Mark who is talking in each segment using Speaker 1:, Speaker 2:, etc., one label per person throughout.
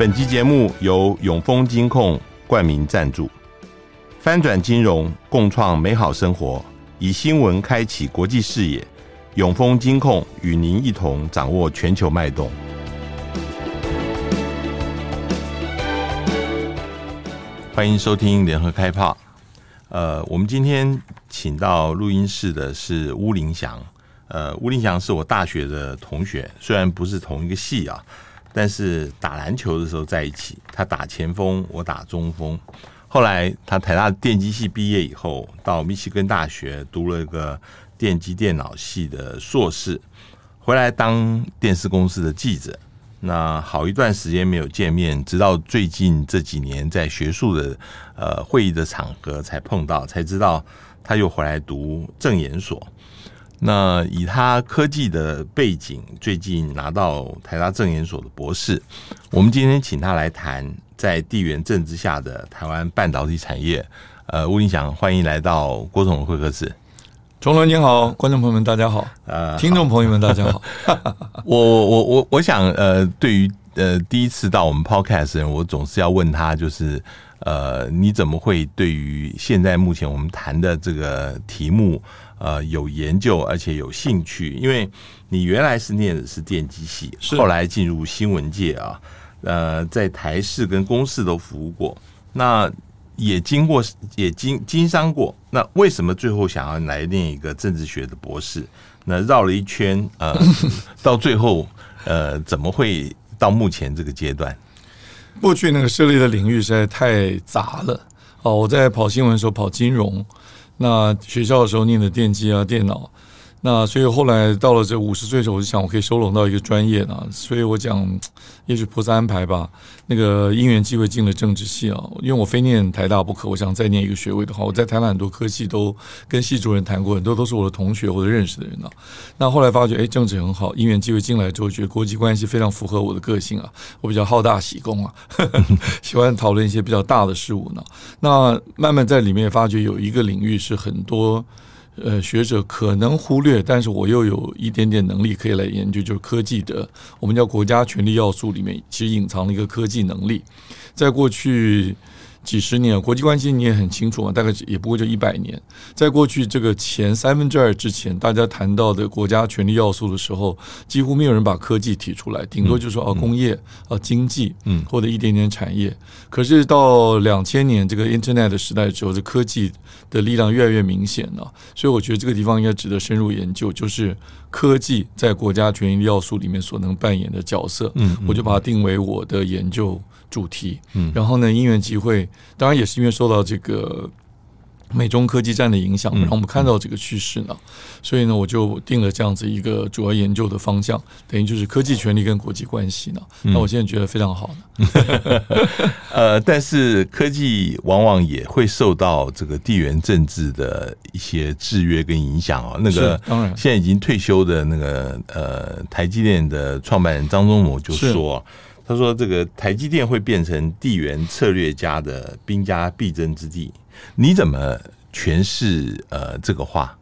Speaker 1: 本期节目由永丰金控冠名赞助，翻转金融，共创美好生活，以新闻开启国际视野。永丰金控与您一同掌握全球脉动。欢迎收听联合开炮。呃，我们今天请到录音室的是巫林祥。呃，巫林祥是我大学的同学，虽然不是同一个系啊。但是打篮球的时候在一起，他打前锋，我打中锋。后来他台大电机系毕业以后，到密西根大学读了一个电机电脑系的硕士，回来当电视公司的记者。那好一段时间没有见面，直到最近这几年在学术的呃会议的场合才碰到，才知道他又回来读政研所。那以他科技的背景，最近拿到台大政研所的博士。我们今天请他来谈在地缘政治下的台湾半导体产业。呃，吴林祥，欢迎来到郭总的会客室。
Speaker 2: 钟伦你好，观众朋友们大家好，呃，听众朋友们大家好。
Speaker 1: 我我我我想，呃，对于呃第一次到我们 Podcast 的人，我总是要问他，就是呃，你怎么会对于现在目前我们谈的这个题目？呃，有研究而且有兴趣，因为你原来是念的是电机系，后来进入新闻界啊，呃，在台视跟公视都服务过，那也经过也经经商过，那为什么最后想要来念一个政治学的博士？那绕了一圈，呃，到最后呃，怎么会到目前这个阶段？
Speaker 2: 过去那个涉猎的领域实在太杂了。哦，我在跑新闻的时候跑金融。那学校的时候念的电机啊、电脑，那所以后来到了这五十岁的时候，我就想我可以收拢到一个专业呢，所以我讲，也许菩萨安排吧。那个因缘机会进了政治系啊，因为我非念台大不可，我想再念一个学位的话，我在台湾很多科系都跟系主任谈过，很多都是我的同学或者认识的人啊。那后来发觉，哎，政治很好，因缘机会进来之后，觉得国际关系非常符合我的个性啊，我比较好大喜功啊，喜欢讨论一些比较大的事物呢。那慢慢在里面发觉有一个领域是很多。呃，学者可能忽略，但是我又有一点点能力可以来研究，就是科技的，我们叫国家权力要素里面，其实隐藏了一个科技能力，在过去。几十年，国际关系你也很清楚嘛，大概也不过就一百年。在过去这个前三分之二之前，大家谈到的国家权力要素的时候，几乎没有人把科技提出来，顶多就是说哦，工业、啊经济，嗯，或者一点点产业。可是到两千年这个 Internet 的时代之后，这科技的力量越来越明显了。所以我觉得这个地方应该值得深入研究，就是科技在国家权力要素里面所能扮演的角色。嗯，我就把它定为我的研究。主题，嗯，然后呢，因缘机会，当然也是因为受到这个美中科技战的影响，然后我们看到这个趋势呢，所以呢，我就定了这样子一个主要研究的方向，等于就是科技权力跟国际关系呢。那我现在觉得非常好呢。
Speaker 1: 呃，但是科技往往也会受到这个地缘政治的一些制约跟影响哦。那个当然，现在已经退休的那个呃台积电的创办人张忠谋就说。他说：“这个台积电会变成地缘策略家的兵家必争之地，你怎么诠释呃这个话？”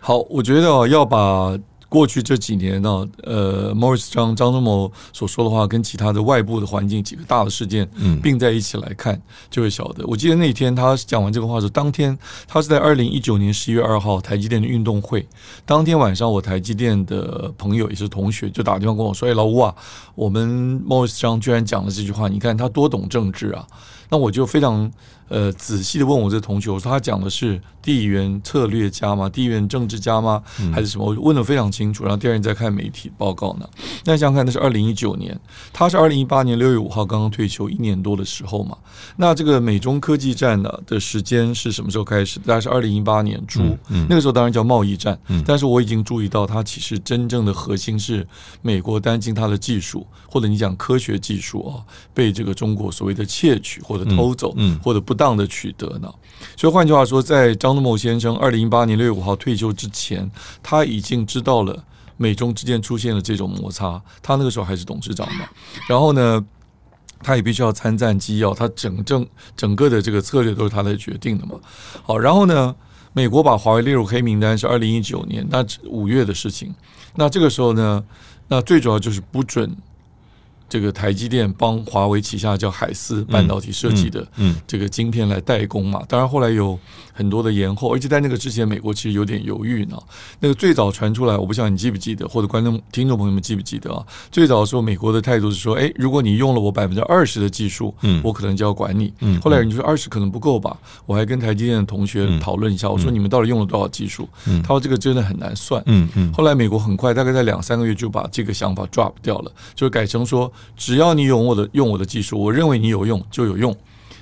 Speaker 2: 好，我觉得要把。过去这几年呢，呃，Morris 张张忠谋所说的话，跟其他的外部的环境几个大的事件并在一起来看，就会晓得。我记得那天他讲完这个话的时候，当天他是在二零一九年十一月二号台积电的运动会，当天晚上我台积电的朋友也是同学就打电话跟我说：“哎，老吴啊，我们 Morris 张居然讲了这句话，你看他多懂政治啊！”那我就非常。呃，仔细的问我这同学，我说他讲的是地缘策略家吗？地缘政治家吗？还是什么？我问的非常清楚。然后第二天再看媒体报告呢。那想想看，那是二零一九年，他是二零一八年六月五号刚刚退休一年多的时候嘛。那这个美中科技战呢的时间是什么时候开始？大概是二零一八年初。嗯嗯、那个时候当然叫贸易战，嗯、但是我已经注意到，它其实真正的核心是美国担心它的技术，或者你讲科学技术啊，被这个中国所谓的窃取或者偷走，嗯嗯、或者不。当的取得呢？所以换句话说，在张忠谋先生二零一八年六月五号退休之前，他已经知道了美中之间出现了这种摩擦。他那个时候还是董事长嘛，然后呢，他也必须要参战机要，他整整整个的这个策略都是他来决定的嘛。好，然后呢，美国把华为列入黑名单是二零一九年那五月的事情。那这个时候呢，那最主要就是不准。这个台积电帮华为旗下叫海思半导体设计的这个晶片来代工嘛，当然后来有很多的延后，而且在那个之前，美国其实有点犹豫呢。那个最早传出来，我不知道你记不记得，或者观众听众朋友们记不记得啊？最早的时候，美国的态度是说，哎，如果你用了我百分之二十的技术，嗯，我可能就要管你。嗯，后来人就说二十可能不够吧，我还跟台积电的同学讨论一下，我说你们到底用了多少技术？嗯，他说这个真的很难算。嗯嗯，后来美国很快，大概在两三个月就把这个想法 drop 掉了，就改成说。只要你用我的用我的技术，我认为你有用就有用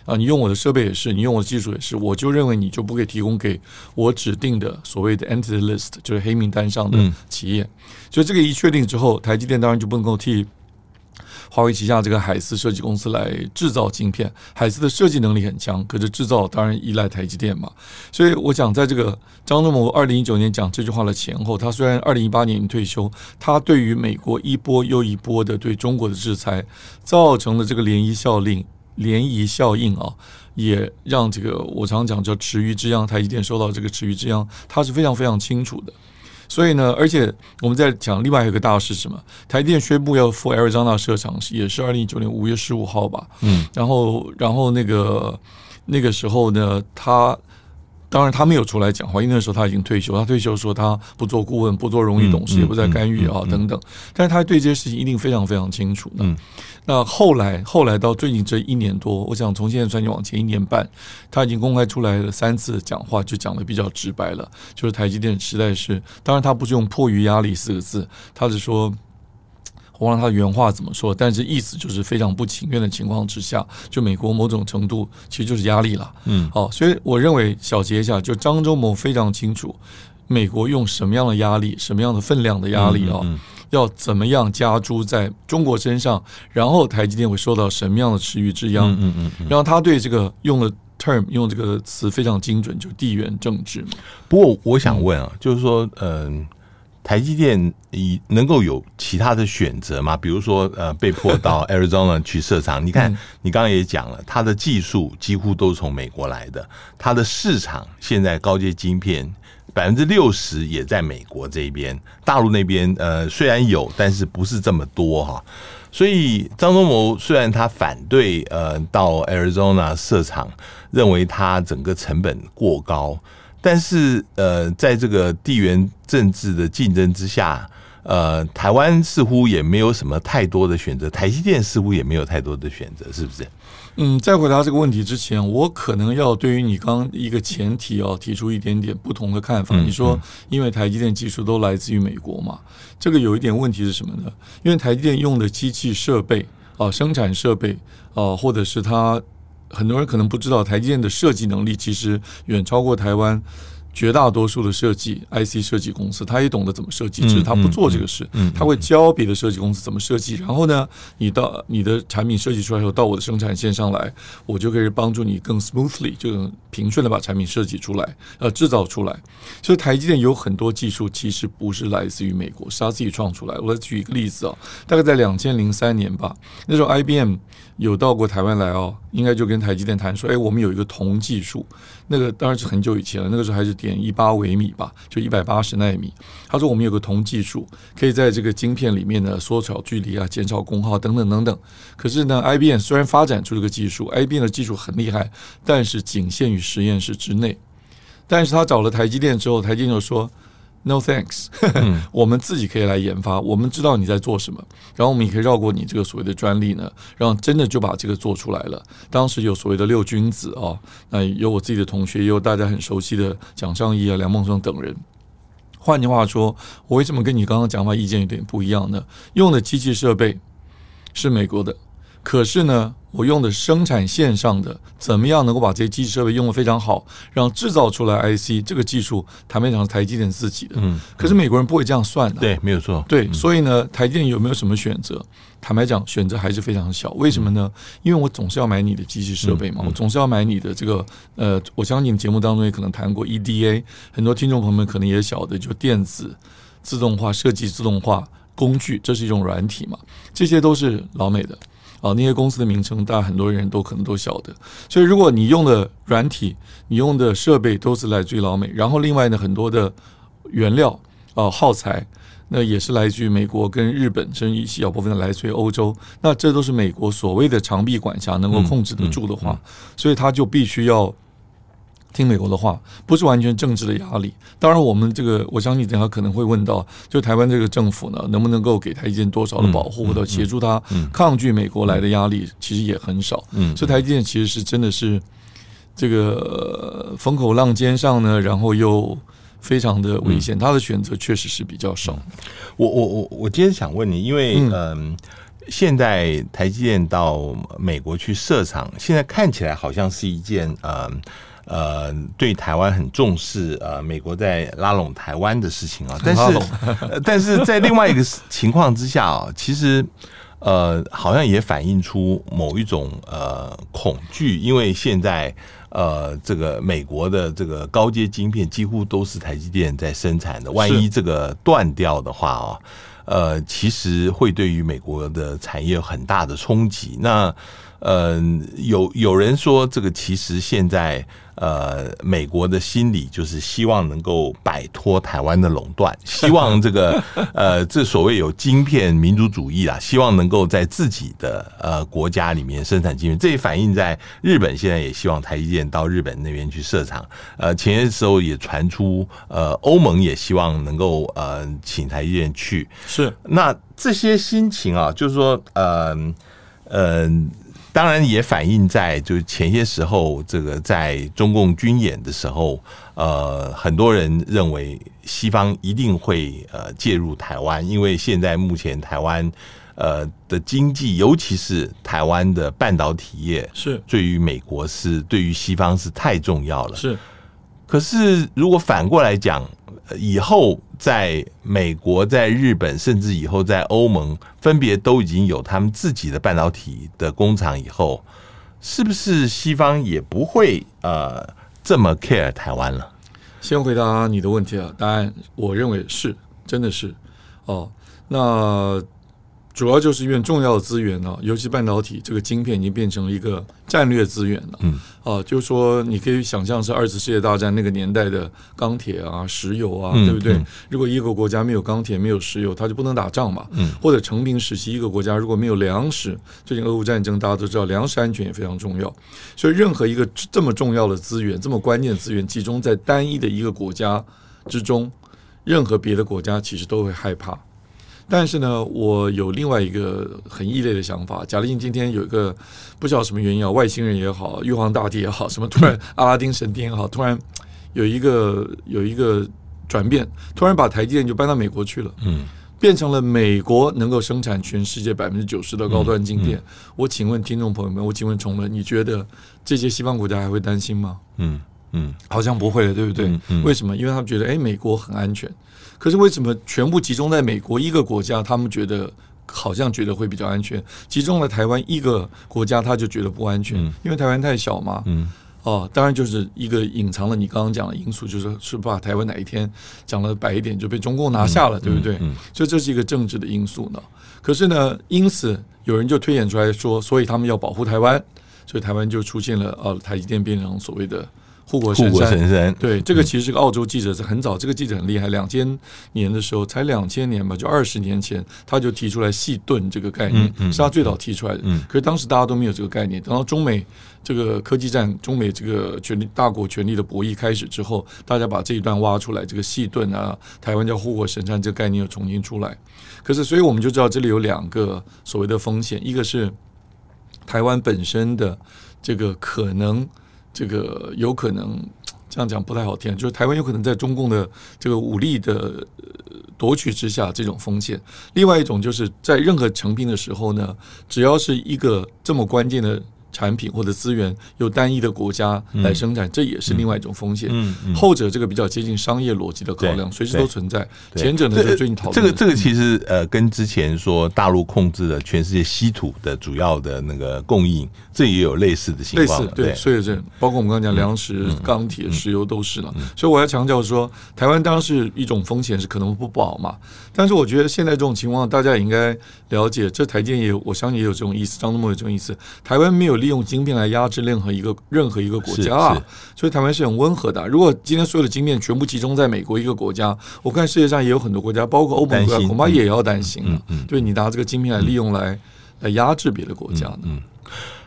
Speaker 2: 啊！你用我的设备也是，你用我的技术也是，我就认为你就不可以提供给我指定的所谓的 entity list，就是黑名单上的企业。所以这个一确定之后，台积电当然就不能够替。华为旗下这个海思设计公司来制造晶片，海思的设计能力很强，可是制造当然依赖台积电嘛。所以我想，在这个张忠谋二零一九年讲这句话的前后，他虽然二零一八年已经退休，他对于美国一波又一波的对中国的制裁造成了这个涟漪效应，涟漪效应啊，也让这个我常讲叫池鱼之殃，台积电受到这个池鱼之殃，他是非常非常清楚的。所以呢，而且我们在讲另外有一个大事是什么？台电宣布要赴 Arizona 设厂，也是二零一九年五月十五号吧。嗯，然后，然后那个那个时候呢，他当然他没有出来讲话，因为那时候他已经退休，他退休说他不做顾问，不做荣誉董事，也不再干预啊等等。但是他对这些事情一定非常非常清楚。嗯。那后来，后来到最近这一年多，我想从现在算起往前一年半，他已经公开出来了三次讲话，就讲的比较直白了。就是台积电实在是，当然他不是用迫于压力四个字，他是说，我忘了他原话怎么说，但是意思就是非常不情愿的情况之下，就美国某种程度其实就是压力了。嗯，好，所以我认为小结一下，就张忠谋非常清楚，美国用什么样的压力，什么样的分量的压力啊。嗯嗯要怎么样加诸在中国身上，然后台积电会受到什么样的池鱼之殃？嗯嗯嗯。然后他对这个用的 term 用这个词非常精准，就地缘政治。
Speaker 1: 不过我想问啊，就是说，嗯，台积电以能够有其他的选择吗？比如说，呃，被迫到 Arizona 去设厂。你看，你刚刚也讲了，它的技术几乎都是从美国来的，它的市场现在高阶晶片。百分之六十也在美国这边，大陆那边呃虽然有，但是不是这么多哈。所以张忠谋虽然他反对呃到 Arizona 设厂，认为它整个成本过高，但是呃在这个地缘政治的竞争之下，呃台湾似乎也没有什么太多的选择，台积电似乎也没有太多的选择，是不是？
Speaker 2: 嗯，在回答这个问题之前，我可能要对于你刚刚一个前提哦提出一点点不同的看法。你说，因为台积电技术都来自于美国嘛，这个有一点问题是什么呢？因为台积电用的机器设备啊，生产设备啊，或者是它，很多人可能不知道，台积电的设计能力其实远超过台湾。绝大多数的设计 IC 设计公司，他也懂得怎么设计，只是他不做这个事。他会教别的设计公司怎么设计，然后呢，你到你的产品设计出来以后，到我的生产线上来，我就可以帮助你更 smoothly，就平顺的把产品设计出来，呃，制造出来。所以台积电有很多技术其实不是来自于美国，是他自己创出来。我来举一个例子啊，大概在两千零三年吧，那时候 IBM 有到过台湾来哦，应该就跟台积电谈说，哎，我们有一个铜技术。那个当然是很久以前了，那个时候还是点一八微米吧，就一百八十纳米。他说我们有个铜技术，可以在这个晶片里面呢缩小距离啊，减少功耗等等等等。可是呢，IBM 虽然发展出这个技术，IBM 的技术很厉害，但是仅限于实验室之内。但是他找了台积电之后，台积电就说。No thanks，我们自己可以来研发，我们知道你在做什么，然后我们也可以绕过你这个所谓的专利呢，然后真的就把这个做出来了。当时有所谓的六君子啊，那有我自己的同学，也有大家很熟悉的蒋尚义啊、梁孟松等人。换句话说，我为什么跟你刚刚讲法意见有点不一样呢？用的机器设备是美国的，可是呢，我用的生产线上的怎么样能够把这些机器设备用得非常好，让制造出来 IC 这个技术，坦白讲是台积电自己的。嗯，可是美国人不会这样算的。
Speaker 1: 对，没有错。
Speaker 2: 对，所以呢，台积电有没有什么选择？坦白讲，选择还是非常小。为什么呢？因为我总是要买你的机器设备嘛，我总是要买你的这个呃，我相信节目当中也可能谈过 EDA，很多听众朋友们可能也晓得，就电子自动化设计自动化工具，这是一种软体嘛，这些都是老美的。啊，那些公司的名称，大家很多人都可能都晓得。所以，如果你用的软体、你用的设备都是来自于老美，然后另外呢，很多的原料啊、耗材，那也是来自于美国跟日本，甚至一小部分的来自于欧洲。那这都是美国所谓的长臂管辖能够控制得住的话，所以它就必须要听美国的话，不是完全政治的压力。当然，我们这个我相信等下可能会问到，就台湾这个政府呢，能不能够给台积电多少的保护，或者协助他抗拒美国来的压力，其实也很少。嗯，所以台积电其实是真的是这个风口浪尖上呢，然后又。非常的危险，他的选择确实是比较少。
Speaker 1: 我我我我今天想问你，因为嗯、呃，现在台积电到美国去设厂，现在看起来好像是一件呃呃对台湾很重视，呃，美国在拉拢台湾的事情啊。但是但是在另外一个情况之下啊，其实呃好像也反映出某一种呃恐惧，因为现在。呃，这个美国的这个高阶晶片几乎都是台积电在生产的，万一这个断掉的话啊，呃，其实会对于美国的产业有很大的冲击。那呃，有有人说，这个其实现在。呃，美国的心理就是希望能够摆脱台湾的垄断，希望这个 呃，这所谓有晶片民族主义啊，希望能够在自己的呃国家里面生产晶片。这也反映在日本现在也希望台积电到日本那边去设厂。呃，前些时候也传出，呃，欧盟也希望能够呃请台积电去。
Speaker 2: 是，
Speaker 1: 那这些心情啊，就是说，呃，呃。当然也反映在就是前些时候，这个在中共军演的时候，呃，很多人认为西方一定会呃介入台湾，因为现在目前台湾呃的经济，尤其是台湾的半导体业，
Speaker 2: 是
Speaker 1: 对于美国是对于西方是太重要了。
Speaker 2: 是，
Speaker 1: 可是如果反过来讲。以后在美国、在日本，甚至以后在欧盟，分别都已经有他们自己的半导体的工厂。以后是不是西方也不会呃这么 care 台湾了？
Speaker 2: 先回答你的问题啊，答案我认为是，真的是哦。那。主要就是因为重要的资源呢，尤其半导体这个晶片已经变成了一个战略资源了。嗯，啊，就是说你可以想象是二次世界大战那个年代的钢铁啊、石油啊，对不对？如果一个国家没有钢铁、没有石油，它就不能打仗嘛。嗯，或者成平时期一个国家如果没有粮食，最近俄乌战争大家都知道，粮食安全也非常重要。所以任何一个这么重要的资源、这么关键的资源集中在单一的一个国家之中，任何别的国家其实都会害怕。但是呢，我有另外一个很异类的想法。假定今天有一个不知道什么原因啊，外星人也好，玉皇大帝也好，什么突然阿拉丁神灯也好，突然有一个有一个转变，突然把台积电就搬到美国去了，嗯，变成了美国能够生产全世界百分之九十的高端晶片。我请问听众朋友们，我请问崇文，你觉得这些西方国家还会担心吗？嗯嗯，好像不会了，对不对？为什么？因为他们觉得，哎，美国很安全。可是为什么全部集中在美国一个国家？他们觉得好像觉得会比较安全。集中了台湾一个国家，他就觉得不安全，因为台湾太小嘛。嗯。哦，当然就是一个隐藏了你刚刚讲的因素，就是是怕台湾哪一天讲了白一点就被中共拿下了，对不对？所以这是一个政治的因素呢。可是呢，因此有人就推演出来说，所以他们要保护台湾，所以台湾就出现了呃，台积电变成所谓的。护国神山，对，这个其实是个澳洲记者，是很早，这个记者很厉害，两千年的时候，才两千年吧，就二十年前，他就提出来细盾这个概念，是他最早提出来的。可是当时大家都没有这个概念，等到中美这个科技战、中美这个权力大国权力的博弈开始之后，大家把这一段挖出来，这个细盾啊，台湾叫护国神山这个概念又重新出来。可是，所以我们就知道这里有两个所谓的风险，一个是台湾本身的这个可能。这个有可能 这样讲不太好听，就是台湾有可能在中共的这个武力的夺取之下，这种风险。另外一种就是在任何成兵的时候呢，只要是一个这么关键的。产品或者资源由单一的国家来生产，这也是另外一种风险。后者这个比较接近商业逻辑的考量，随时都存在。前者呢，就最近讨论
Speaker 1: 这个这个其实呃，跟之前说大陆控制了全世界稀土的主要的那个供应，这也有类似的情况。
Speaker 2: 对，所以这包括我们刚刚讲粮食、钢铁、石油都是了。所以我要强调说，台湾当然是一种风险，是可能不保嘛。但是我觉得现在这种情况，大家也应该了解。这台积电也有，我相信也有这种意思。张忠谋有这种意思，台湾没有。利用晶片来压制任何一个任何一个国家啊。所以台湾是很温和的。如果今天所有的晶片全部集中在美国一个国家，我看世界上也有很多国家，包括欧盟国家，恐怕也要担心了。对你拿这个晶片来利用来来压制别的国家呢？
Speaker 1: 嗯。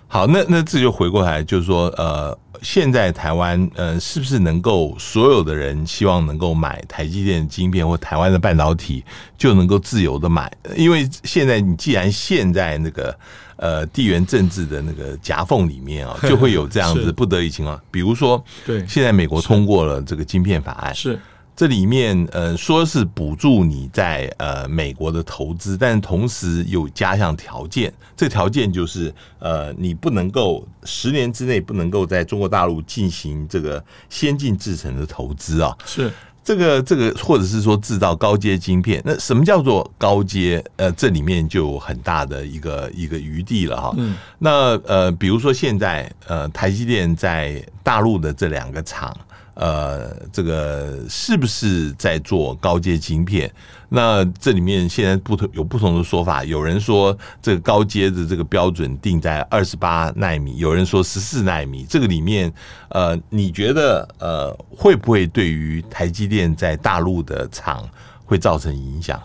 Speaker 1: 好，那那这就回过来，就是说，呃，现在台湾，呃，是不是能够所有的人希望能够买台积电晶片或台湾的半导体，就能够自由的买？因为现在你既然现在那个呃地缘政治的那个夹缝里面啊，就会有这样子不得已情况，比如说，对，现在美国通过了这个晶片法案，是。这里面呃说是补助你在呃美国的投资，但同时有加上条件，这条件就是呃你不能够十年之内不能够在中国大陆进行这个先进制程的投资啊。
Speaker 2: 是
Speaker 1: 这个这个或者是说制造高阶晶片，那什么叫做高阶？呃，这里面就有很大的一个一个余地了哈。嗯。那呃比如说现在呃台积电在大陆的这两个厂。呃，这个是不是在做高阶晶片？那这里面现在不同有不同的说法，有人说这个高阶的这个标准定在二十八纳米，有人说十四纳米。这个里面，呃，你觉得呃会不会对于台积电在大陆的厂会造成影响？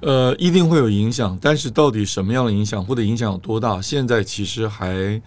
Speaker 2: 呃，一定会有影响，但是到底什么样的影响，或者影响有多大，现在其实还。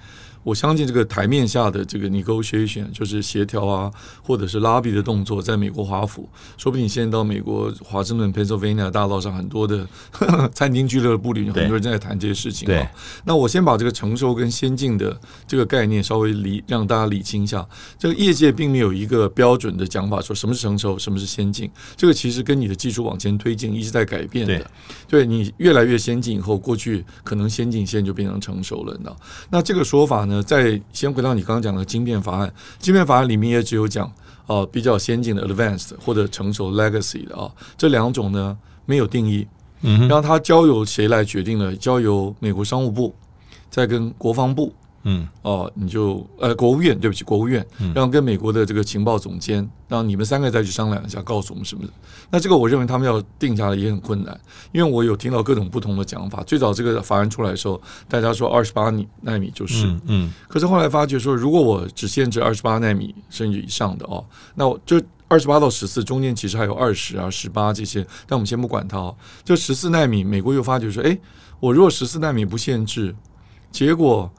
Speaker 2: 我相信这个台面下的这个 negotiation 就是协调啊，或者是拉比的动作，在美国华府，说不定现在到美国华盛顿 Pennsylvania 大道上，很多的呵 呵餐厅俱乐部里，很多人正在谈这些事情啊。那我先把这个成熟跟先进的这个概念稍微理让大家理清一下。这个业界并没有一个标准的讲法，说什么是成熟，什么是先进。这个其实跟你的技术往前推进一直在改变的。对，你越来越先进以后，过去可能先进现在就变成成熟了呢。那这个说法呢？再先回到你刚刚讲的晶片法案，晶片法案里面也只有讲哦、呃、比较先进的 advanced 或者成熟 legacy 的啊、哦，这两种呢没有定义，嗯，然后它交由谁来决定呢？交由美国商务部再跟国防部。嗯哦，你就呃，国务院，对不起，国务院，然后跟美国的这个情报总监，让你们三个再去商量一下，告诉我们是不是？那这个我认为他们要定下来也很困难，因为我有听到各种不同的讲法。最早这个法案出来的时候，大家说二十八纳米就是，嗯，嗯，可是后来发觉说，如果我只限制二十八纳米甚至以上的哦，那我就二十八到十四中间其实还有二十啊、十八这些，但我们先不管它哦。就十四纳米，美国又发觉说，哎，我如果十四纳米不限制，结果。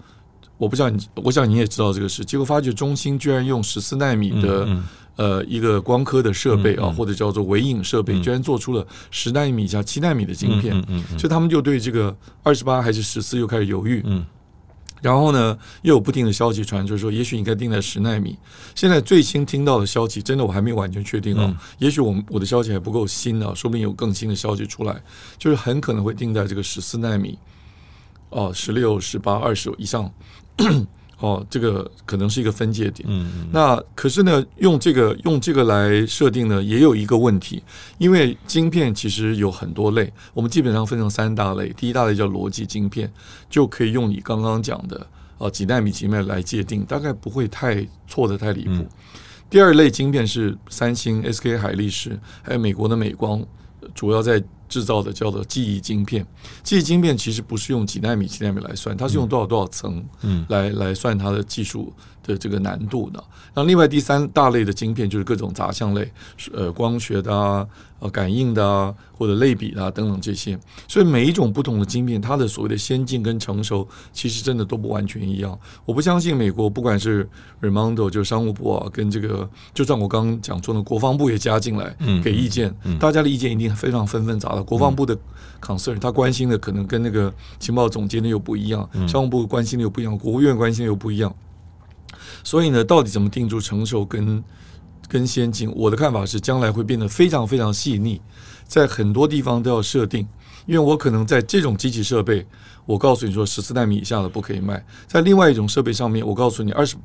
Speaker 2: 我不知道你，我想你也知道这个事。结果发觉中芯居然用十四纳米的、嗯嗯、呃一个光刻的设备啊，或者叫做微影设备，嗯、居然做出了十纳米加七纳米的晶片。所以他们就对这个二十八还是十四又开始犹豫。嗯、然后呢，又有不定的消息传，就是说也许应该定在十纳米。现在最新听到的消息，真的我还没有完全确定啊。嗯、也许我们我的消息还不够新呢、啊，说不定有更新的消息出来，就是很可能会定在这个十四纳米。哦，十六、十八、二十以上。哦，这个可能是一个分界点。嗯嗯。那可是呢，用这个用这个来设定呢，也有一个问题，因为晶片其实有很多类，我们基本上分成三大类。第一大类叫逻辑晶片，就可以用你刚刚讲的啊几纳米几奈米来界定，大概不会太错的太离谱。嗯。第二类晶片是三星、SK 海力士，还有美国的美光，主要在。制造的叫做记忆晶片，记忆晶片其实不是用几纳米、几纳米来算，它是用多少多少层，嗯，来来算它的技术的这个难度的。那另外第三大类的晶片就是各种杂项类，呃，光学的啊。呃，感应的啊，或者类比的啊，等等这些，所以每一种不同的晶片，它的所谓的先进跟成熟，其实真的都不完全一样。我不相信美国不管是 Raimondo 就商务部啊，跟这个，就算我刚刚讲说的国防部也加进来给意见，嗯嗯、大家的意见一定非常纷纷杂的。国防部的 concern，他关心的可能跟那个情报总监的又不一样，商务部关心的又不一样，国务院关心的又不一样。所以呢，到底怎么定住成熟跟？跟先进，我的看法是，将来会变得非常非常细腻，在很多地方都要设定，因为我可能在这种机器设备，我告诉你说十四纳米以下的不可以卖，在另外一种设备上面，我告诉你二十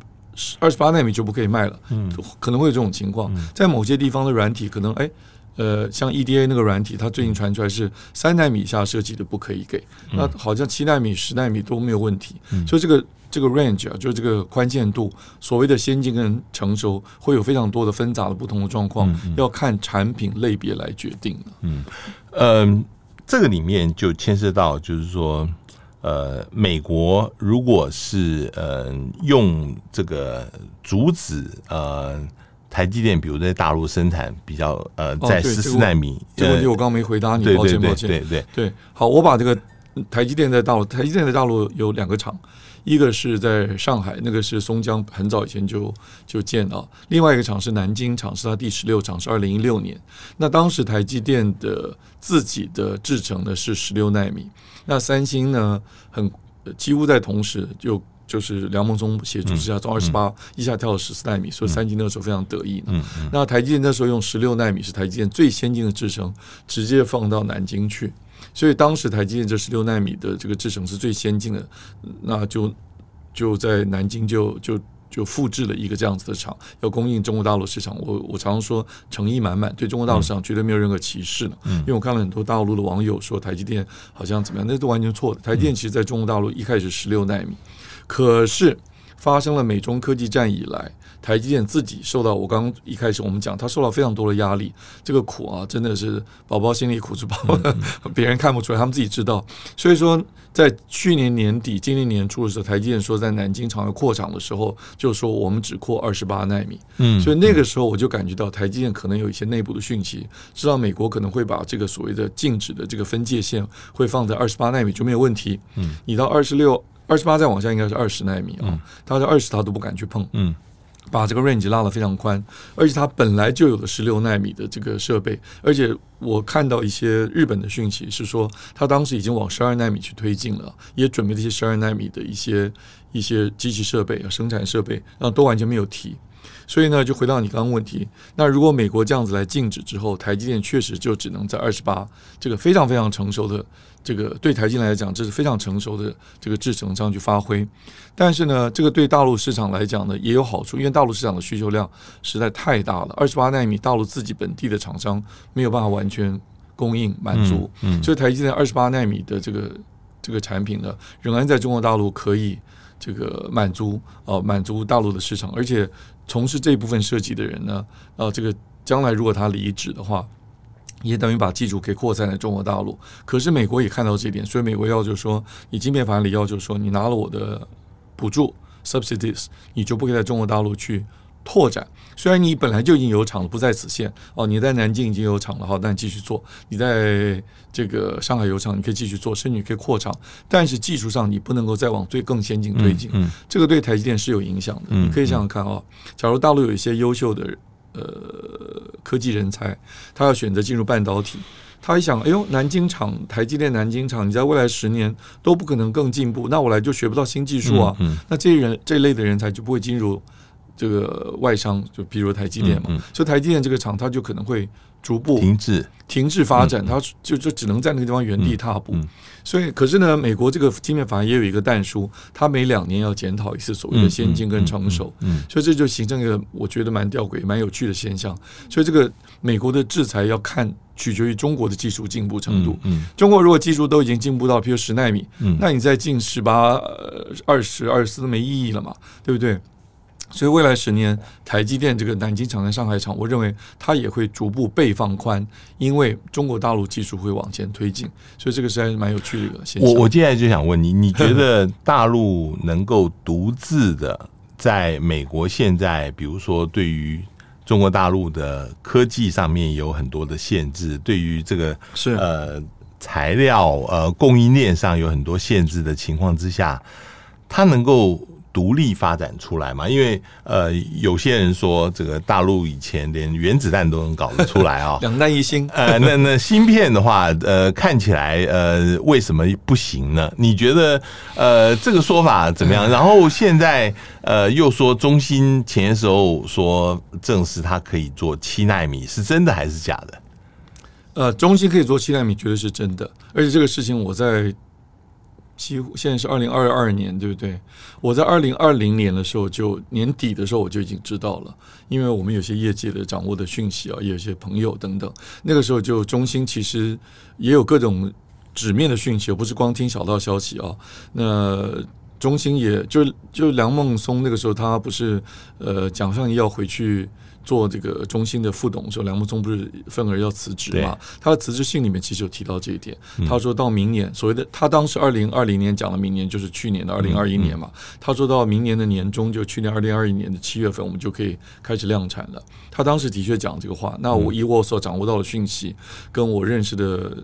Speaker 2: 二十八纳米就不可以卖了，嗯，可能会有这种情况，在某些地方的软体可能哎。呃，像 EDA 那个软体，它最近传出来是三纳米以下设计的不可以给，那好像七纳米、十纳米都没有问题。所以这个这个 range 啊，就是这个宽限度，所谓的先进跟成熟，会有非常多的纷杂的不同的状况，要看产品类别来决定。嗯，呃，这个里面就牵涉到，就是说，
Speaker 1: 呃，美国如果是呃用这个阻止呃台积电，比如在大陆生产比较呃在十四纳米，
Speaker 2: 这个问题我刚刚没回答你，抱歉抱歉，
Speaker 1: 对对。
Speaker 2: 对，好，我把这个台积电在大陆，台积电在大陆有两个厂。一个是在上海，那个是松江，很早以前就就建了。另外一个厂是南京厂，是它第十六厂，是二零一六年。那当时台积电的自己的制程呢是十六纳米，那三星呢很几乎在同时就就是梁孟松协助之下从二十八一下跳到十四纳米，所以三星那时候非常得意。那台积电那时候用十六纳米是台积电最先进的制程，直接放到南京去。所以当时台积电这十六纳米的这个制程是最先进的，那就就在南京就就就复制了一个这样子的厂，要供应中国大陆市场。我我常说诚意满满，对中国大陆市场绝对没有任何歧视的。因为我看了很多大陆的网友说台积电好像怎么样，那都完全错的。台积电其实在中国大陆一开始十六纳米，可是发生了美中科技战以来。台积电自己受到，我刚刚一开始我们讲，他受到非常多的压力，这个苦啊，真的是宝宝心里苦是宝宝，别人看不出来，他们自己知道。所以说，在去年年底、今年年初的时候，台积电说在南京厂要扩厂的时候，就说我们只扩二十八纳米。嗯，所以那个时候我就感觉到台积电可能有一些内部的讯息，知道美国可能会把这个所谓的禁止的这个分界线会放在二十八纳米就没有问题。嗯，你到二十六、二十八再往下应该是二十纳米啊，他在二十他都不敢去碰。嗯。把这个 range 拉得非常宽，而且它本来就有的十六纳米的这个设备，而且我看到一些日本的讯息是说，它当时已经往十二纳米去推进了，也准备这些十二纳米的一些一些机器设备啊、生产设备，然后都完全没有提。所以呢，就回到你刚刚问题，那如果美国这样子来禁止之后，台积电确实就只能在二十八这个非常非常成熟的这个对台积电来讲，这是非常成熟的这个制程上去发挥。但是呢，这个对大陆市场来讲呢，也有好处，因为大陆市场的需求量实在太大了，二十八纳米大陆自己本地的厂商没有办法完全供应满足，嗯嗯、所以台积电二十八纳米的这个这个产品呢，仍然在中国大陆可以这个满足哦、呃，满足大陆的市场，而且。从事这一部分设计的人呢，啊，这个将来如果他离职的话，也等于把技术给扩散在中国大陆。可是美国也看到这一点，所以美国要求说，你晶片法案里要求说，你拿了我的补助 subsidies，你就不可以在中国大陆去。拓展，虽然你本来就已经有厂了，不在此限哦。你在南京已经有厂了，好，但继续做。你在这个上海有厂，你可以继续做，甚至你可以扩厂。但是技术上你不能够再往最更先进推进。嗯，嗯，这个对台积电是有影响的。嗯，你可以想想看啊，假如大陆有一些优秀的呃科技人才，他要选择进入半导体，他一想，哎呦，南京厂、台积电南京厂，你在未来十年都不可能更进步，那我来就学不到新技术啊。嗯，嗯，那这些人这一类的人才就不会进入。这个外商就比如台积电嘛，嗯嗯、所以台积电这个厂，它就可能会逐步停滞、停滞发展，嗯、它就就只能在那个地方原地踏步。所以，可是呢，美国这个芯片法案也有一个但书，它每两年要检讨一次所谓的先进跟成熟。所以这就形成一个我觉得蛮吊诡、蛮有趣的现象。所以，这个美国的制裁要看取决于中国的技术进步程度。中国如果技术都已经进步到譬如十纳米，嗯，那你再进十八、二十、二十四都没意义了嘛，对不对？所以未来十年，台积电这个南京厂跟上海厂，我认为它也会逐步被放宽，因为中国大陆技术会往前推进，所以这个实在是蛮有趣的一个现象。
Speaker 1: 我我接下来就想问你，你觉得大陆能够独自的在美国现在，比如说对于中国大陆的科技上面有很多的限制，对于这个是呃材料呃供应链上有很多限制的情况之下，它能够？独立发展出来嘛？因为呃，有些人说这个大陆以前连原子弹都能搞得出来啊，
Speaker 2: 两弹一星。
Speaker 1: 呃，那那芯片的话，呃，看起来呃，为什么不行呢？你觉得呃，这个说法怎么样？然后现在呃，又说中芯前些时候说证实它可以做七纳米，是真的还是假的？
Speaker 2: 呃，中芯可以做七纳米，绝对是真的。而且这个事情我在。几乎现在是二零二二年，对不对？我在二零二零年的时候，就年底的时候我就已经知道了，因为我们有些业界的掌握的讯息啊，有些朋友等等。那个时候就中心其实也有各种纸面的讯息，不是光听小道消息啊。那中心也就就梁孟松那个时候，他不是呃蒋尚义要回去做这个中心的副董的时候，梁孟松不是愤而要辞职嘛？他的辞职信里面其实有提到这一点。他说到明年，所谓的他当时二零二零年讲的明年就是去年的二零二一年嘛。他说到明年的年中，就去年二零二一年的七月份，我们就可以开始量产了。他当时的确讲这个话。那我以我所掌握到的讯息，跟我认识的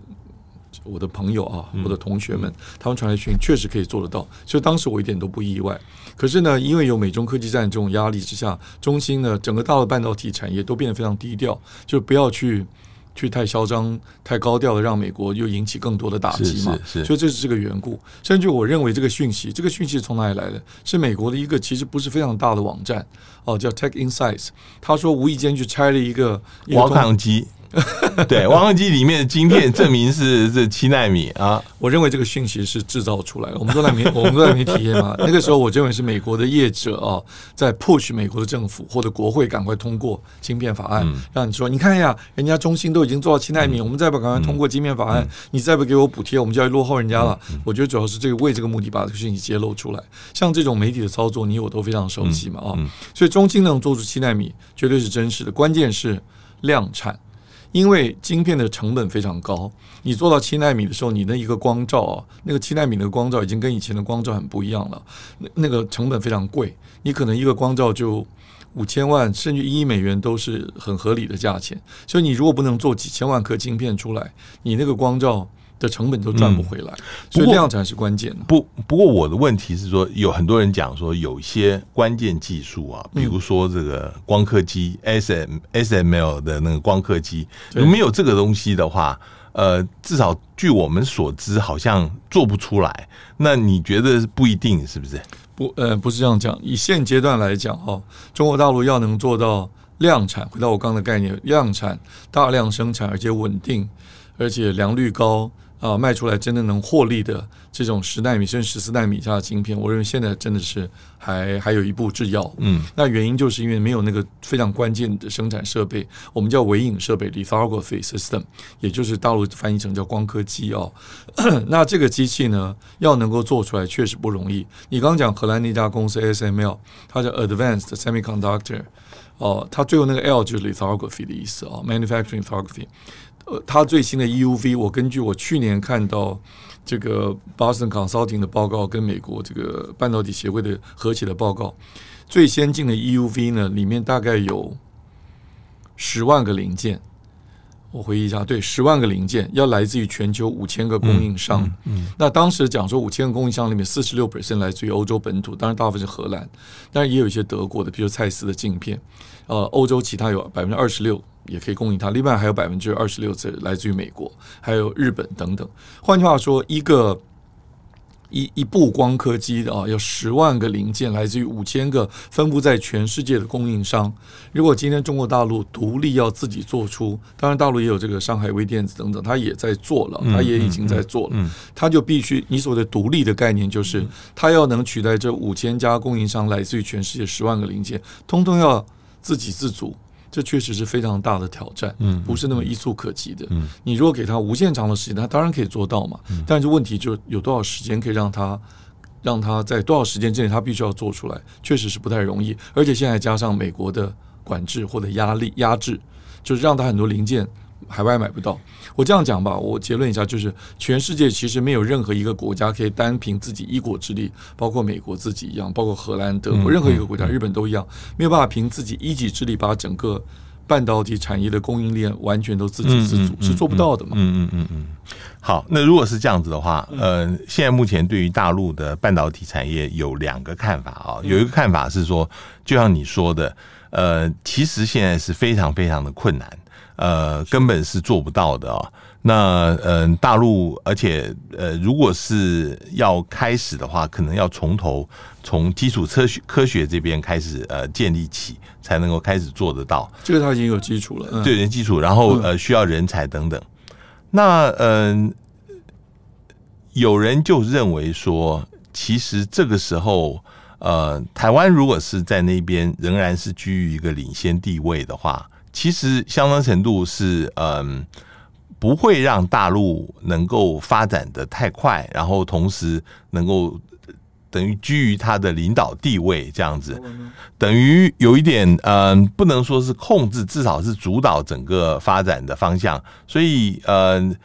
Speaker 2: 我的朋友啊，我的同学们，他们传来讯确实可以做得到。所以当时我一点都不意外。可是呢，因为有美中科技战这种压力之下，中芯呢，整个大陆半导体产业都变得非常低调，就不要去去太嚣张、太高调的，让美国又引起更多的打击嘛。所以这是这个缘故。甚至我认为这个讯息，这个讯息从哪里来的？是美国的一个其实不是非常大的网站哦，叫 Tech Insights。他说无意间去拆了一个
Speaker 1: 挖矿机。对，挖矿机里面的晶片证明是 这七纳米啊！
Speaker 2: 我认为这个讯息是制造出来的，我们都在没 我们都在没体验嘛。那个时候，我认为是美国的业者啊，在 push 美国的政府或者国会赶快通过晶片法案，让你说，你看一下，人家中兴都已经做到七纳米，我们再不赶快通过晶片法案，你再不给我补贴，我们就要落后人家了。我觉得主要是这个为这个目的把这个讯息揭露出来。像这种媒体的操作，你我都非常熟悉嘛啊，所以中兴能做出七纳米，绝对是真实的。关键是量产。因为晶片的成本非常高，你做到七纳米的时候，你的一个光照啊，那个七纳米的光照已经跟以前的光照很不一样了，那那个成本非常贵，你可能一个光照就五千万，甚至一亿美元都是很合理的价钱。所以你如果不能做几千万颗晶片出来，你那个光照。的成本都赚不回来，嗯、所以量产是关键的。
Speaker 1: 不，不过我的问题是说，有很多人讲说，有一些关键技术啊，比如说这个光刻机、嗯、S M S M L 的那个光刻机，有没有这个东西的话，呃，至少据我们所知，好像做不出来。那你觉得不一定是不是？
Speaker 2: 不，呃，不是这样讲。以现阶段来讲，哈，中国大陆要能做到量产，回到我刚刚的概念，量产大量生产，而且稳定，而且良率高。啊，卖出来真的能获利的这种十纳米甚至十四纳米以下的晶片，我认为现在真的是还还有一步之遥。嗯，那原因就是因为没有那个非常关键的生产设备，我们叫微影设备 （lithography system），也就是大陆翻译成叫光刻机哦。那这个机器呢，要能够做出来确实不容易。你刚刚讲荷兰那家公司 ASML，它叫 Advanced Semiconductor，哦，它最后那个 L 就是 lithography 的意思哦，manufacturing lithography。呃，它最新的 EUV，我根据我去年看到这个 Boston Consulting 的报告，跟美国这个半导体协会的合起的报告，最先进的 EUV 呢，里面大概有十万个零件。我回忆一下，对，十万个零件要来自于全球五千个供应商。嗯，嗯，那当时讲说五千个供应商里面，四十六 percent 来自于欧洲本土，当然大部分是荷兰，当然也有一些德国的，比如蔡司的镜片。呃，欧洲其他有百分之二十六也可以供应它，另外还有百分之二十六是来自于美国，还有日本等等。换句话说，一个一一部光刻机的啊，有十万个零件，来自于五千个分布在全世界的供应商。如果今天中国大陆独立要自己做出，当然大陆也有这个上海微电子等等，它也在做了，它也已经在做了，它就必须你所谓的独立的概念，就是它要能取代这五千家供应商来自于全世界十万个零件，通通要。自给自足，这确实是非常大的挑战，嗯，不是那么一蹴可及的。嗯，你如果给他无限长的时间，他当然可以做到嘛。嗯，但是问题就有多少时间可以让他，让他在多少时间之内他必须要做出来，确实是不太容易。而且现在加上美国的管制或者压力压制，就是让他很多零件。海外买不到，我这样讲吧，我结论一下，就是全世界其实没有任何一个国家可以单凭自己一国之力，包括美国自己一样，包括荷兰、德国，任何一个国家，日本都一样，没有办法凭自己一己之力把整个半导体产业的供应链完全都自给自足，是做不到的嘛。
Speaker 1: 嗯嗯嗯嗯。好，那如果是这样子的话，呃，现在目前对于大陆的半导体产业有两个看法啊，有一个看法是说，就像你说的，呃，其实现在是非常非常的困难。呃，根本是做不到的啊、哦。那嗯、呃，大陆，而且呃，如果是要开始的话，可能要从头从基础科学科学这边开始呃建立起，才能够开始做得到。
Speaker 2: 这个他已经有基础了，嗯、
Speaker 1: 对，有基础，然后呃，需要人才等等。那嗯、呃，有人就认为说，其实这个时候，呃，台湾如果是在那边仍然是居于一个领先地位的话。其实相当程度是，嗯，不会让大陆能够发展的太快，然后同时能够等于居于它的领导地位这样子，等于有一点嗯、不能说是控制，至少是主导整个发展的方向，所以嗯。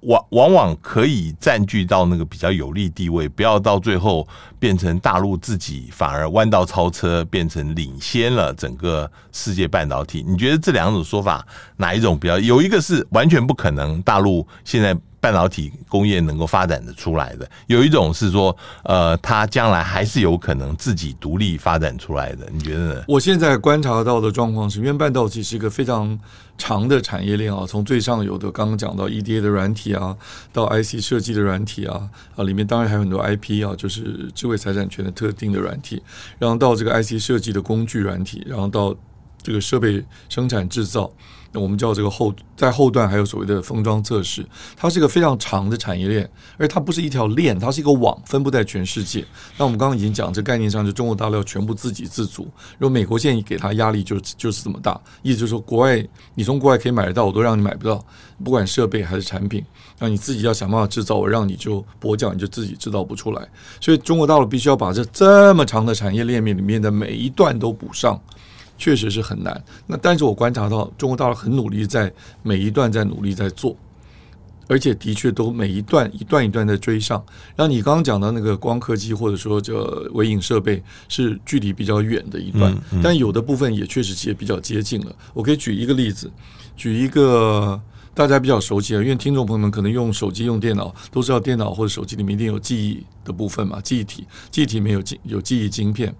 Speaker 1: 往往往可以占据到那个比较有利地位，不要到最后变成大陆自己反而弯道超车，变成领先了整个世界半导体。你觉得这两种说法哪一种比较？有一个是完全不可能，大陆现在。半导体工业能够发展的出来的，有一种是说，呃，它将来还是有可能自己独立发展出来的。你觉得呢？
Speaker 2: 我现在观察到的状况是，因为半导体是一个非常长的产业链啊，从最上游的刚刚讲到 EDA 的软体啊，到 IC 设计的软体啊，啊，里面当然还有很多 IP 啊，就是智慧财产权的特定的软体，然后到这个 IC 设计的工具软体，然后到这个设备生产制造。那我们叫这个后，在后段还有所谓的封装测试，它是一个非常长的产业链，而它不是一条链，它是一个网，分布在全世界。那我们刚刚已经讲，这概念上就中国大陆要全部自给自足。如果美国现在给它压力就就是这么大，意思就是说，国外你从国外可以买得到，我都让你买不到，不管设备还是产品，那你自己要想办法制造，我让你就跛脚，你就自己制造不出来。所以中国大陆必须要把这这么长的产业链面里面的每一段都补上。确实是很难。那但是我观察到中国大陆很努力，在每一段在努力在做，而且的确都每一段一段一段在追上。然后你刚刚讲到那个光刻机或者说这微影设备是距离比较远的一段，但有的部分也确实也比较接近了。我可以举一个例子，举一个大家比较熟悉啊，因为听众朋友们可能用手机用电脑都知道，电脑或者手机里面一定有记忆的部分嘛，记忆体，记忆体里面有记有记忆晶片。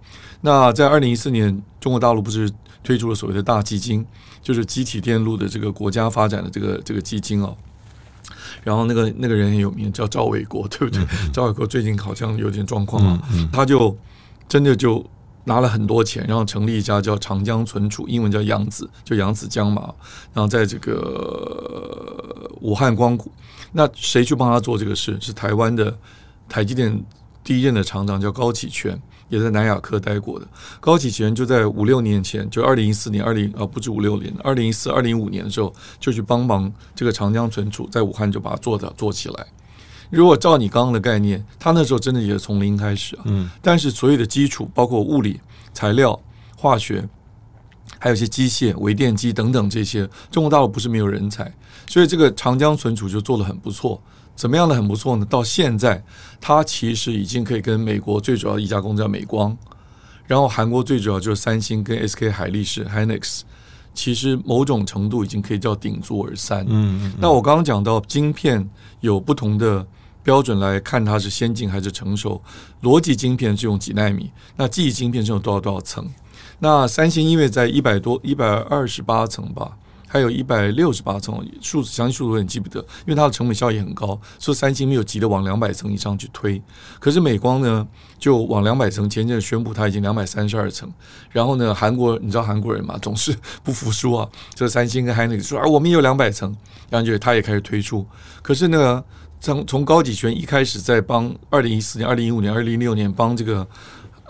Speaker 2: 那在二零一四年，中国大陆不是推出了所谓的大基金，就是集体电路的这个国家发展的这个这个基金哦。然后那个那个人很有名，叫赵伟国，对不对？嗯、赵伟国最近好像有点状况啊，嗯嗯、他就真的就拿了很多钱，然后成立一家叫长江存储，英文叫扬子，就扬子江嘛。然后在这个武汉光谷，那谁去帮他做这个事？是台湾的台积电第一任的厂长叫高启全。也在南亚科待过的高启全，就在五六年前，就二零一四年，二零啊不止五六年，二零一四、二零一五年的时候，就去帮忙这个长江存储，在武汉就把它做的做起来。如果照你刚刚的概念，他那时候真的也是从零开始啊，嗯，但是所有的基础，包括物理、材料、化学，还有一些机械、微电机等等这些，中国大陆不是没有人才，所以这个长江存储就做得很不错。怎么样的很不错呢？到现在，它其实已经可以跟美国最主要的一家公司叫美光，然后韩国最主要就是三星跟 SK 海力士 Hynix，其实某种程度已经可以叫鼎足而三。嗯，嗯，嗯，那我刚刚讲到晶片有不同的标准来看它是先进还是成熟，逻辑晶片是用几纳米，那记忆晶片是用多少多少层？那三星因为在一百多一百二十八层吧。还有一百六十八层，数字详细数字我记不得，因为它的成本效益很高，所以三星没有急着往两百层以上去推。可是美光呢，就往两百层，前阵宣布它已经两百三十二层。然后呢，韩国你知道韩国人嘛，总是不服输啊，这三星跟海力士说啊，我们也有两百层，然后就他也开始推出。可是呢，从从高启权一开始在帮二零一四年、二零一五年、二零一六年帮这个。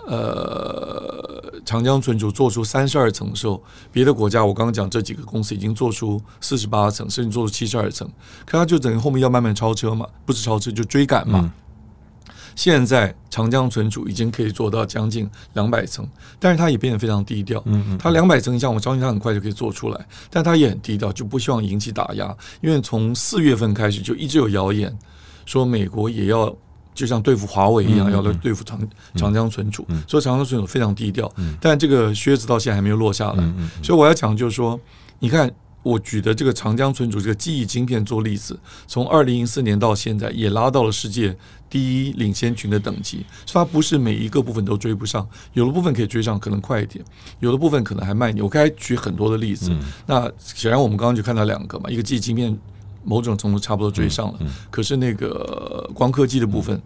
Speaker 2: 呃，长江存储做出三十二层的时候，别的国家我刚刚讲这几个公司已经做出四十八层，甚至做出七十二层，可它就等于后面要慢慢超车嘛，不是超车就追赶嘛。现在长江存储已经可以做到将近两百层，但是它也变得非常低调。嗯嗯，它两百层以上，我相信它很快就可以做出来，但它也很低调，就不希望引起打压，因为从四月份开始就一直有谣言说美国也要。就像对付华为一样，要来对付长长江存储，所以长江存储非常低调。但这个靴子到现在还没有落下来，所以我要讲就是说，你看我举的这个长江存储这个记忆晶片做例子，从二零零四年到现在也拉到了世界第一领先群的等级。所以它不是每一个部分都追不上，有的部分可以追上，可能快一点；有的部分可能还慢一点。我刚才举很多的例子。那显然我们刚刚就看到两个嘛，一个记忆晶片。某种程度差不多追上了，嗯嗯、可是那个光刻机的部分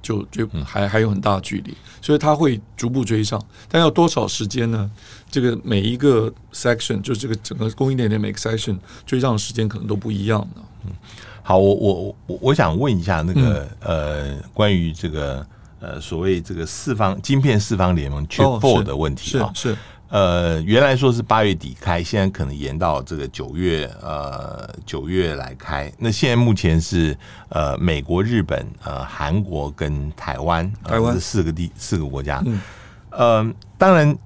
Speaker 2: 就就还还有很大的距离，所以它会逐步追上，但要多少时间呢？这个每一个 section 就这个整个供应链的每个 section 追账的时间可能都不一样的。
Speaker 1: 嗯，好，我我我我想问一下那个、嗯、呃，关于这个呃所谓这个四方晶片四方联盟 Chip Four 的问题啊、哦，
Speaker 2: 是。是
Speaker 1: 呃，原来说是八月底开，现在可能延到这个九月，呃，九月来开。那现在目前是呃，美国、日本、呃，韩国跟台湾，
Speaker 2: 台湾
Speaker 1: 这四个地四个国家。嗯，呃，当然，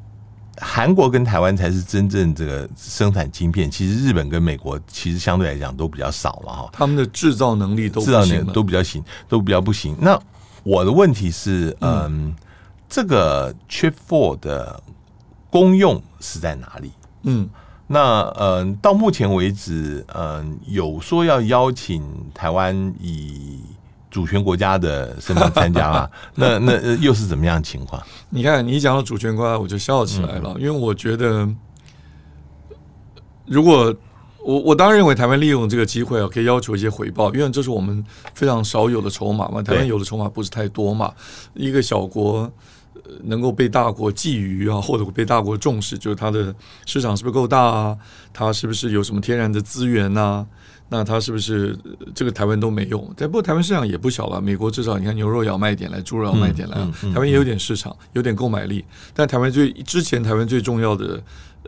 Speaker 1: 韩国跟台湾才是真正这个生产晶片。其实日本跟美国其实相对来讲都比较少了哈。
Speaker 2: 他们的制造能力都
Speaker 1: 制造能力都比较行，都比较不行。那我的问题是，嗯、呃，这个 Chip Four 的。功用是在哪里？嗯，那嗯，到目前为止，嗯、呃，有说要邀请台湾以主权国家的身份参加啊？那那又是怎么样情况？
Speaker 2: 你看，你一讲到主权国家，我就笑起来了，嗯、因为我觉得，如果我我当然认为台湾利用这个机会啊，可以要求一些回报，因为这是我们非常少有的筹码嘛。台湾有的筹码不是太多嘛，一个小国。能够被大国觊觎啊，或者被大国重视，就是它的市场是不是够大啊？它是不是有什么天然的资源呐、啊？那它是不是这个台湾都没用？但不过台湾市场也不小了，美国至少你看牛肉要卖点来，猪肉要卖点来，嗯嗯嗯、台湾也有点市场，有点购买力。但台湾最之前台湾最重要的。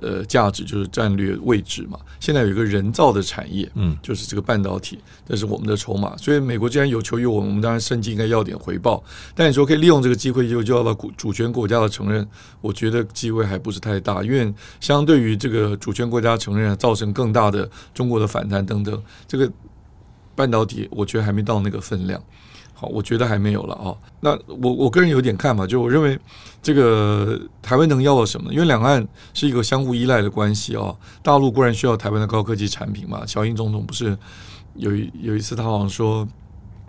Speaker 2: 呃，价值就是战略位置嘛。现在有一个人造的产业，嗯，就是这个半导体，这是我们的筹码。所以美国既然有求于我们，我们当然甚至应该要点回报。但你说可以利用这个机会就就要到主权国家的承认，我觉得机会还不是太大，因为相对于这个主权国家承认，造成更大的中国的反弹等等，这个半导体我觉得还没到那个分量。好，我觉得还没有了啊。那我我个人有点看法，就我认为这个台湾能要到什么？因为两岸是一个相互依赖的关系啊。大陆固然需要台湾的高科技产品嘛。小英总统不是有一有一次他好像说，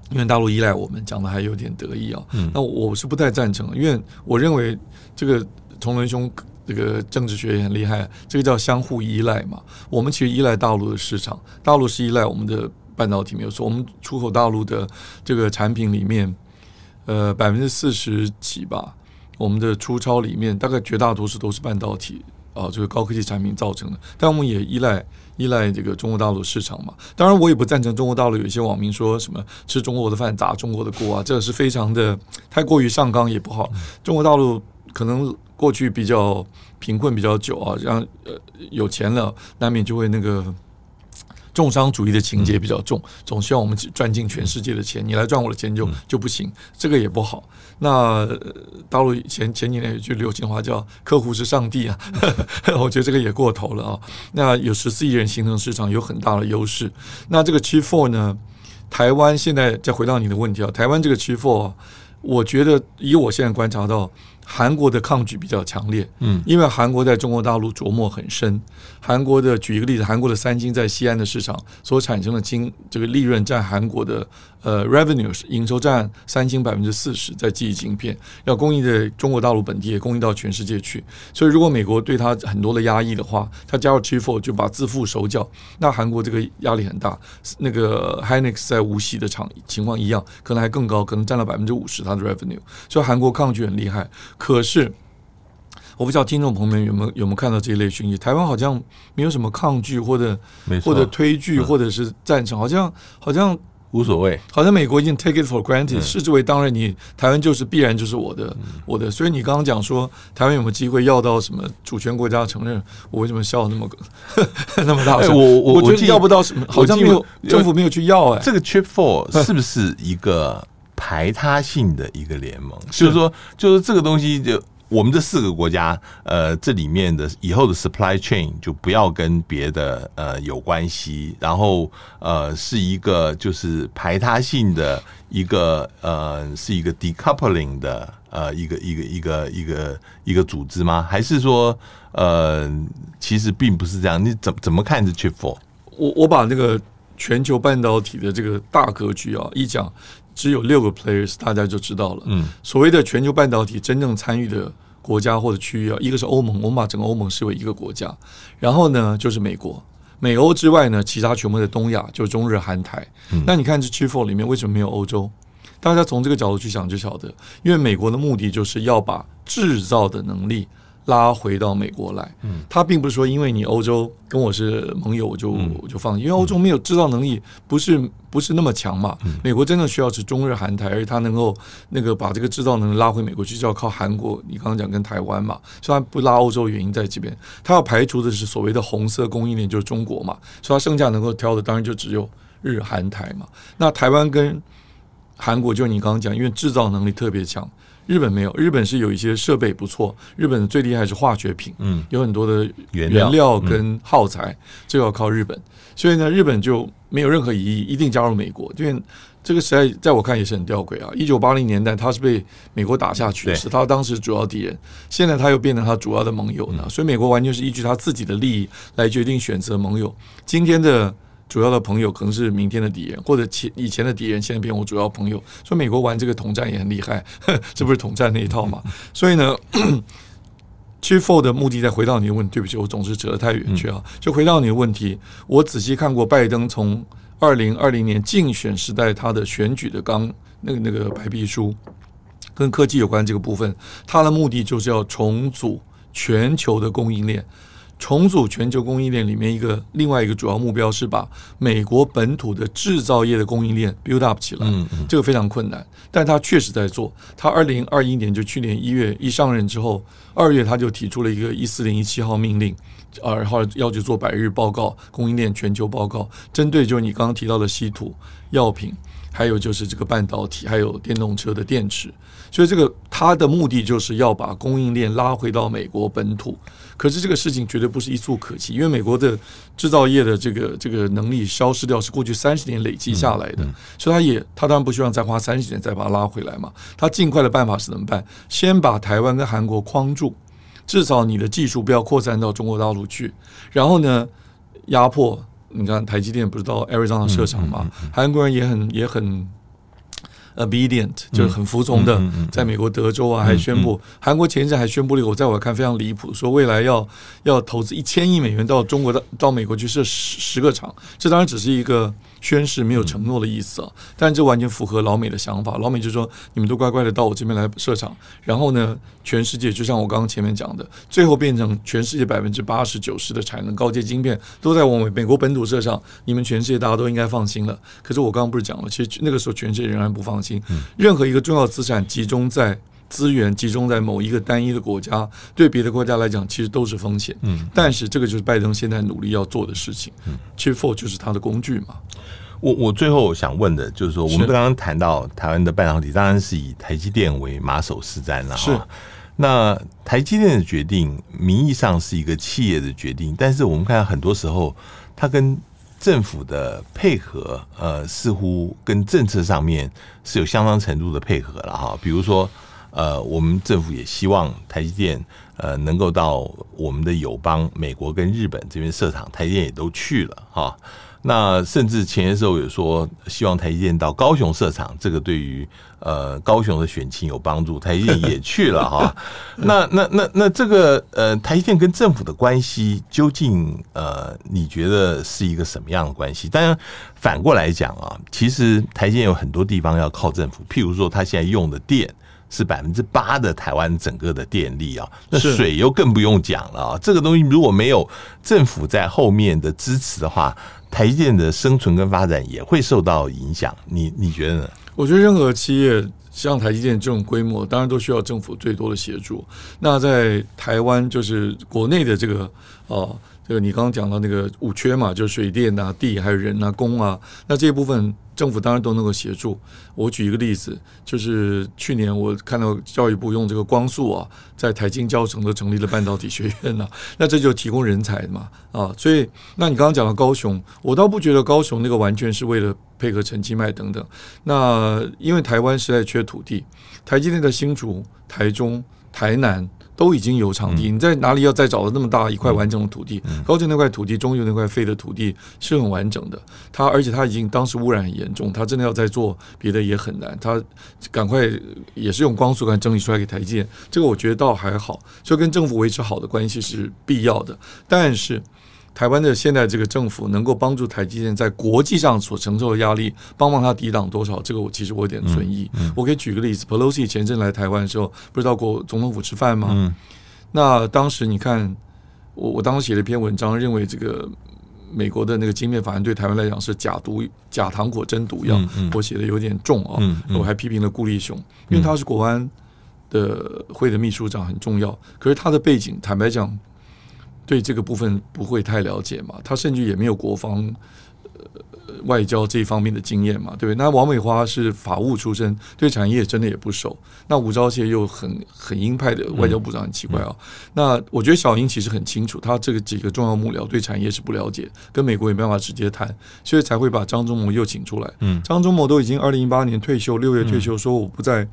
Speaker 2: 因为大陆依赖我们，讲的还有点得意啊。嗯。那我是不太赞成，因为我认为这个同仁兄这个政治学也很厉害，这个叫相互依赖嘛。我们其实依赖大陆的市场，大陆是依赖我们的。半导体没有说，我们出口大陆的这个产品里面，呃，百分之四十几吧，我们的出超里面大概绝大多数都是半导体啊，这个高科技产品造成的。但我们也依赖依赖这个中国大陆市场嘛。当然，我也不赞成中国大陆有一些网民说什么吃中国的饭砸中国的锅啊，这是非常的太过于上纲也不好。中国大陆可能过去比较贫困比较久啊，让呃有钱了难免就会那个。重商主义的情节比较重，总希望我们赚尽全世界的钱，你来赚我的钱就就不行，这个也不好。那大陆前前几年有句流行话叫“客户是上帝”啊，我觉得这个也过头了啊。那有十四亿人形成市场，有很大的优势。那这个 Chip Four 呢？台湾现在再回到你的问题啊，台湾这个 Chip Four，我觉得以我现在观察到。韩国的抗拒比较强烈，嗯，因为韩国在中国大陆琢磨很深。韩国的举一个例子，韩国的三星在西安的市场所产生的金这个利润占韩国的呃 revenue 营收占三星百分之四十，在记忆晶片要供应在中国大陆本地，也供应到全世界去。所以如果美国对它很多的压抑的话，它加入 Chip 4就把自负手脚，那韩国这个压力很大。那个 Hynix 在无锡的厂情况一样，可能还更高，可能占了百分之五十它的 revenue。所以韩国抗拒很厉害。可是，我不知道听众朋友们有没有有没有看到这一类讯息？台湾好像没有什么抗拒或者或者推拒或者是赞成，好像好像
Speaker 1: 无所谓，
Speaker 2: 好像美国已经 take it for granted，视之为当然。你台湾就是必然就是我的我的，所以你刚刚讲说台湾有没有机会要到什么主权国家承认？我为什么笑那么 那么大声？
Speaker 1: 我我
Speaker 2: 我觉得要不到什么，好像没有政府没有去要哎。
Speaker 1: 这个 trip Four 是不是一个？排他性的一个联盟，就是说，就是这个东西，就我们这四个国家，呃，这里面的以后的 supply chain 就不要跟别的呃有关系，然后呃是一个就是排他性的一个呃是一个 decoupling 的呃一个一个一个一个一个组织吗？还是说呃其实并不是这样？你怎怎么看这 Chip Four？
Speaker 2: 我我把那个全球半导体的这个大格局啊一讲。只有六个 players，大家就知道了。嗯，所谓的全球半导体真正参与的国家或者区域啊，一个是欧盟，我们把整个欧盟视为一个国家。然后呢，就是美国，美欧之外呢，其他全部在东亚，就中日韩台。嗯，那你看这 Chip 4里面为什么没有欧洲？大家从这个角度去想就晓得，因为美国的目的就是要把制造的能力拉回到美国来。嗯，他并不是说因为你欧洲跟我是盟友，我就我就放弃，因为欧洲没有制造能力，不是不是那么强嘛。美国真的需要是中日韩台，而且他能够那个把这个制造能力拉回美国去，就要靠韩国。你刚刚讲跟台湾嘛，所以他不拉欧洲原因在这边，他要排除的是所谓的红色供应链，就是中国嘛。所以他剩下能够挑的，当然就只有日韩台嘛。那台湾跟韩国，就你刚刚讲，因为制造能力特别强。日本没有，日本是有一些设备不错。日本最厉害是化学品，嗯，有很多的原料跟耗材，这个要靠日本。所以呢，日本就没有任何疑义，一定加入美国。因为这个时代在我看也是很吊诡啊。一九八零年代他是被美国打下去，是他当时主要敌人。现在他又变成他主要的盟友呢。所以美国完全是依据他自己的利益来决定选择盟友。今天的。主要的朋友可能是明天的敌人，或者前以前的敌人，现在变我主要朋友。所以美国玩这个统战也很厉害，这不是统战那一套嘛？所以呢，Chip 4的目的再回到你的问题，对不起，我总是扯得太远去啊。就回到你的问题，我仔细看过拜登从二零二零年竞选时代他的选举的纲那个那个白皮书，跟科技有关这个部分，他的目的就是要重组全球的供应链。重组全球供应链里面一个另外一个主要目标是把美国本土的制造业的供应链 build up 起来，这个非常困难，但他确实在做。他二零二一年就去年一月一上任之后，二月他就提出了一个一四零一七号命令，然后要去做百日报告，供应链全球报告，针对就是你刚刚提到的稀土、药品，还有就是这个半导体，还有电动车的电池。所以这个他的目的就是要把供应链拉回到美国本土。可是这个事情绝对不是一蹴可及，因为美国的制造业的这个这个能力消失掉，是过去三十年累积下来的，嗯嗯、所以他也他当然不希望再花三十年再把它拉回来嘛。他尽快的办法是怎么办？先把台湾跟韩国框住，至少你的技术不要扩散到中国大陆去。然后呢，压迫你看台积电不是到 Arizona 设厂嘛？韩国人也很也很。Obedient 就是很服从的，在美国德州啊，还宣布韩国前一阵还宣布了一个，我在我看非常离谱，说未来要要投资一千亿美元到中国的到美国去设十十个厂，这当然只是一个。宣誓没有承诺的意思啊，但这完全符合老美的想法。老美就说：“你们都乖乖的到我这边来设厂，然后呢，全世界就像我刚刚前面讲的，最后变成全世界百分之八十九十的产能高阶晶片都在我们美国本土设厂，你们全世界大家都应该放心了。可是我刚刚不是讲了，其实那个时候全世界仍然不放心。任何一个重要资产集中在资源集中在某一个单一的国家，对别的国家来讲，其实都是风险。嗯，但是这个就是拜登现在努力要做的事情。嗯，Chip 4就是他的工具嘛。
Speaker 1: 我我最后想问的就是说，我们刚刚谈到台湾的半导体，当然是以台积电为马首是瞻了。是，那台积电的决定，名义上是一个企业的决定，但是我们看到很多时候，它跟政府的配合，呃，似乎跟政策上面是有相当程度的配合了哈。比如说，呃，我们政府也希望台积电，呃，能够到我们的友邦美国跟日本这边设厂，台积电也都去了哈。那甚至前些时候有说希望台积电到高雄设厂，这个对于呃高雄的选情有帮助，台积电也去了哈。那那那那这个呃台积电跟政府的关系究竟呃你觉得是一个什么样的关系？当然反过来讲啊，其实台积电有很多地方要靠政府，譬如说它现在用的电是百分之八的台湾整个的电力啊，那水又更不用讲了啊。这个东西如果没有政府在后面的支持的话，台积电的生存跟发展也会受到影响，你你觉得呢？
Speaker 2: 我觉得任何企业像台积电这种规模，当然都需要政府最多的协助。那在台湾，就是国内的这个哦，这个你刚刚讲到那个五缺嘛，就是水电啊、地还有人啊、工啊，那这一部分。政府当然都能够协助。我举一个例子，就是去年我看到教育部用这个光速啊，在台清交城都成立了半导体学院呢、啊。那这就提供人才嘛啊，所以那你刚刚讲到高雄，我倒不觉得高雄那个完全是为了配合陈其迈等等。那因为台湾实在缺土地，台积电的新竹、台中、台南。都已经有场地，你在哪里要再找到那么大一块完整的土地？高雄那块土地，中油那块废的土地是很完整的。它而且它已经当时污染很严重，它真的要再做别的也很难。它赶快也是用光速干整理出来给台建，这个我觉得倒还好，所以跟政府维持好的关系是必要的。但是。台湾的现在这个政府能够帮助台积电在国际上所承受的压力，帮帮他抵挡多少？这个我其实我有点存疑。嗯嗯、我可以举个例子，Pelosi 前阵来台湾的时候，不是到过总统府吃饭吗？嗯、那当时你看，我我当时写了一篇文章，认为这个美国的那个晶片法案对台湾来讲是假毒、假糖果真毒药，我写的有点重啊，我还批评了顾立雄，因为他是国安的会的秘书长很重要，可是他的背景坦白讲，对这个部分不会太了解嘛，他甚至也没有国防。呃外交这一方面的经验嘛，对不对？那王美花是法务出身，对产业真的也不熟。那吴钊燮又很很鹰派的外交部长，很奇怪啊、哦。嗯、那我觉得小英其实很清楚，他这个几个重要幕僚对产业是不了解，跟美国也没办法直接谈，所以才会把张忠谋又请出来。嗯，张忠谋都已经二零一八年退休，六月退休，说我不再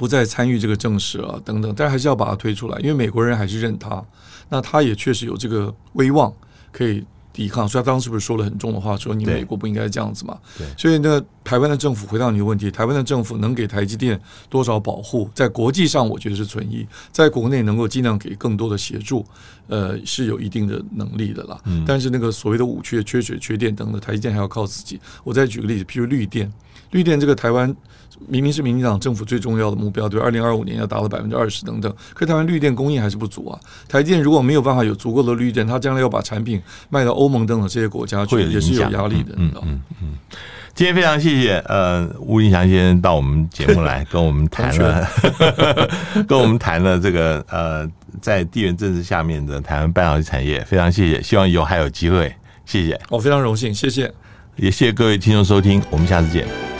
Speaker 2: 不再参与这个政事啊等等，但还是要把他推出来，因为美国人还是认他。那他也确实有这个威望，可以。抵抗，所以他当时是不是说了很重的话，说你美国不应该这样子嘛？对，所以呢，台湾的政府回到你的问题，台湾的政府能给台积电多少保护？在国际上，我觉得是存疑；在国内，能够尽量给更多的协助，呃，是有一定的能力的啦。嗯，但是那个所谓的五缺、缺水、缺电等等，台积电还要靠自己。我再举个例子，譬如绿电，绿电这个台湾。明明是民进党政府最重要的目标，对，二零二五年要达到百分之二十等等，可是台湾绿电供应还是不足啊。台电如果没有办法有足够的绿电，它将来要把产品卖到欧盟等等这些国家去，也是有压力的。嗯嗯嗯。
Speaker 1: 今天非常谢谢呃吴林祥先生到我们节目来跟我们谈了，跟我们谈了这个呃在地缘政治下面的台湾半导体产业，非常谢谢，希望以后还有机会，谢谢。
Speaker 2: 我非常荣幸，谢谢，
Speaker 1: 也谢谢各位听众收听，我们下次见。